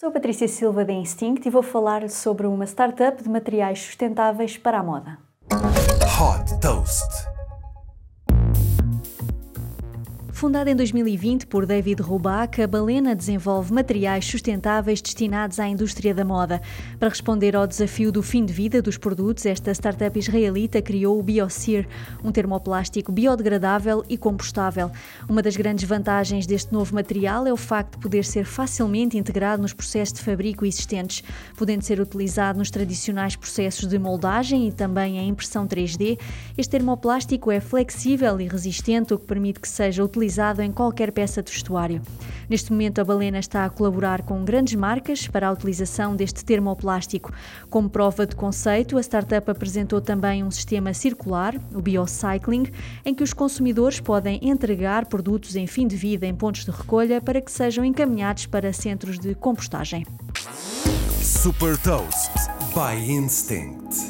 Sou Patrícia Silva da Instinct e vou falar sobre uma startup de materiais sustentáveis para a moda. Hot Toast. Fundada em 2020 por David Rubac, a Balena desenvolve materiais sustentáveis destinados à indústria da moda. Para responder ao desafio do fim de vida dos produtos, esta startup israelita criou o Biosear, um termoplástico biodegradável e compostável. Uma das grandes vantagens deste novo material é o facto de poder ser facilmente integrado nos processos de fabrico existentes, podendo ser utilizado nos tradicionais processos de moldagem e também em impressão 3D. Este termoplástico é flexível e resistente, o que permite que seja utilizado utilizado em qualquer peça de vestuário. Neste momento, a Balena está a colaborar com grandes marcas para a utilização deste termoplástico. Como prova de conceito, a startup apresentou também um sistema circular, o Biocycling, em que os consumidores podem entregar produtos em fim de vida em pontos de recolha para que sejam encaminhados para centros de compostagem. Super Toast by Instinct.